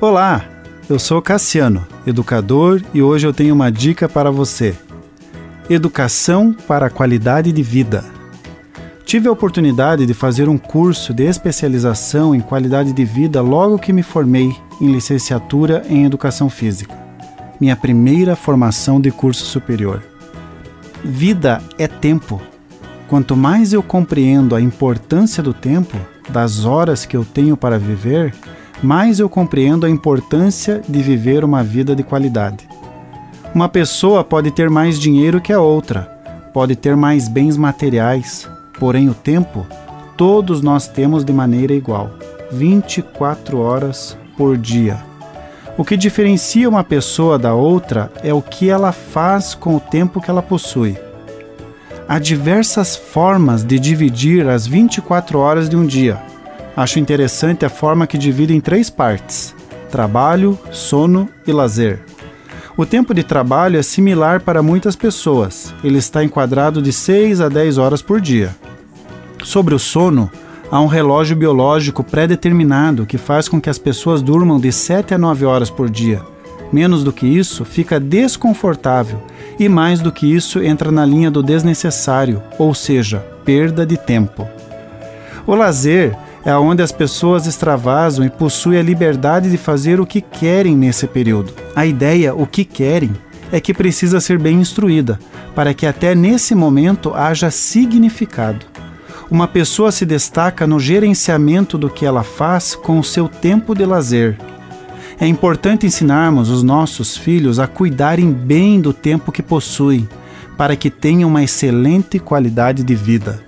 Olá, eu sou Cassiano, educador, e hoje eu tenho uma dica para você. Educação para a qualidade de vida. Tive a oportunidade de fazer um curso de especialização em qualidade de vida logo que me formei em licenciatura em educação física. Minha primeira formação de curso superior. Vida é tempo. Quanto mais eu compreendo a importância do tempo, das horas que eu tenho para viver, mais eu compreendo a importância de viver uma vida de qualidade. Uma pessoa pode ter mais dinheiro que a outra, pode ter mais bens materiais, porém o tempo todos nós temos de maneira igual, 24 horas por dia. O que diferencia uma pessoa da outra é o que ela faz com o tempo que ela possui. Há diversas formas de dividir as 24 horas de um dia. Acho interessante a forma que divide em três partes: trabalho, sono e lazer. O tempo de trabalho é similar para muitas pessoas. Ele está enquadrado de 6 a 10 horas por dia. Sobre o sono, há um relógio biológico pré-determinado que faz com que as pessoas durmam de 7 a 9 horas por dia. Menos do que isso, fica desconfortável, e mais do que isso, entra na linha do desnecessário, ou seja, perda de tempo. O lazer é onde as pessoas extravasam e possuem a liberdade de fazer o que querem nesse período. A ideia, o que querem, é que precisa ser bem instruída, para que até nesse momento haja significado. Uma pessoa se destaca no gerenciamento do que ela faz com o seu tempo de lazer. É importante ensinarmos os nossos filhos a cuidarem bem do tempo que possuem, para que tenham uma excelente qualidade de vida.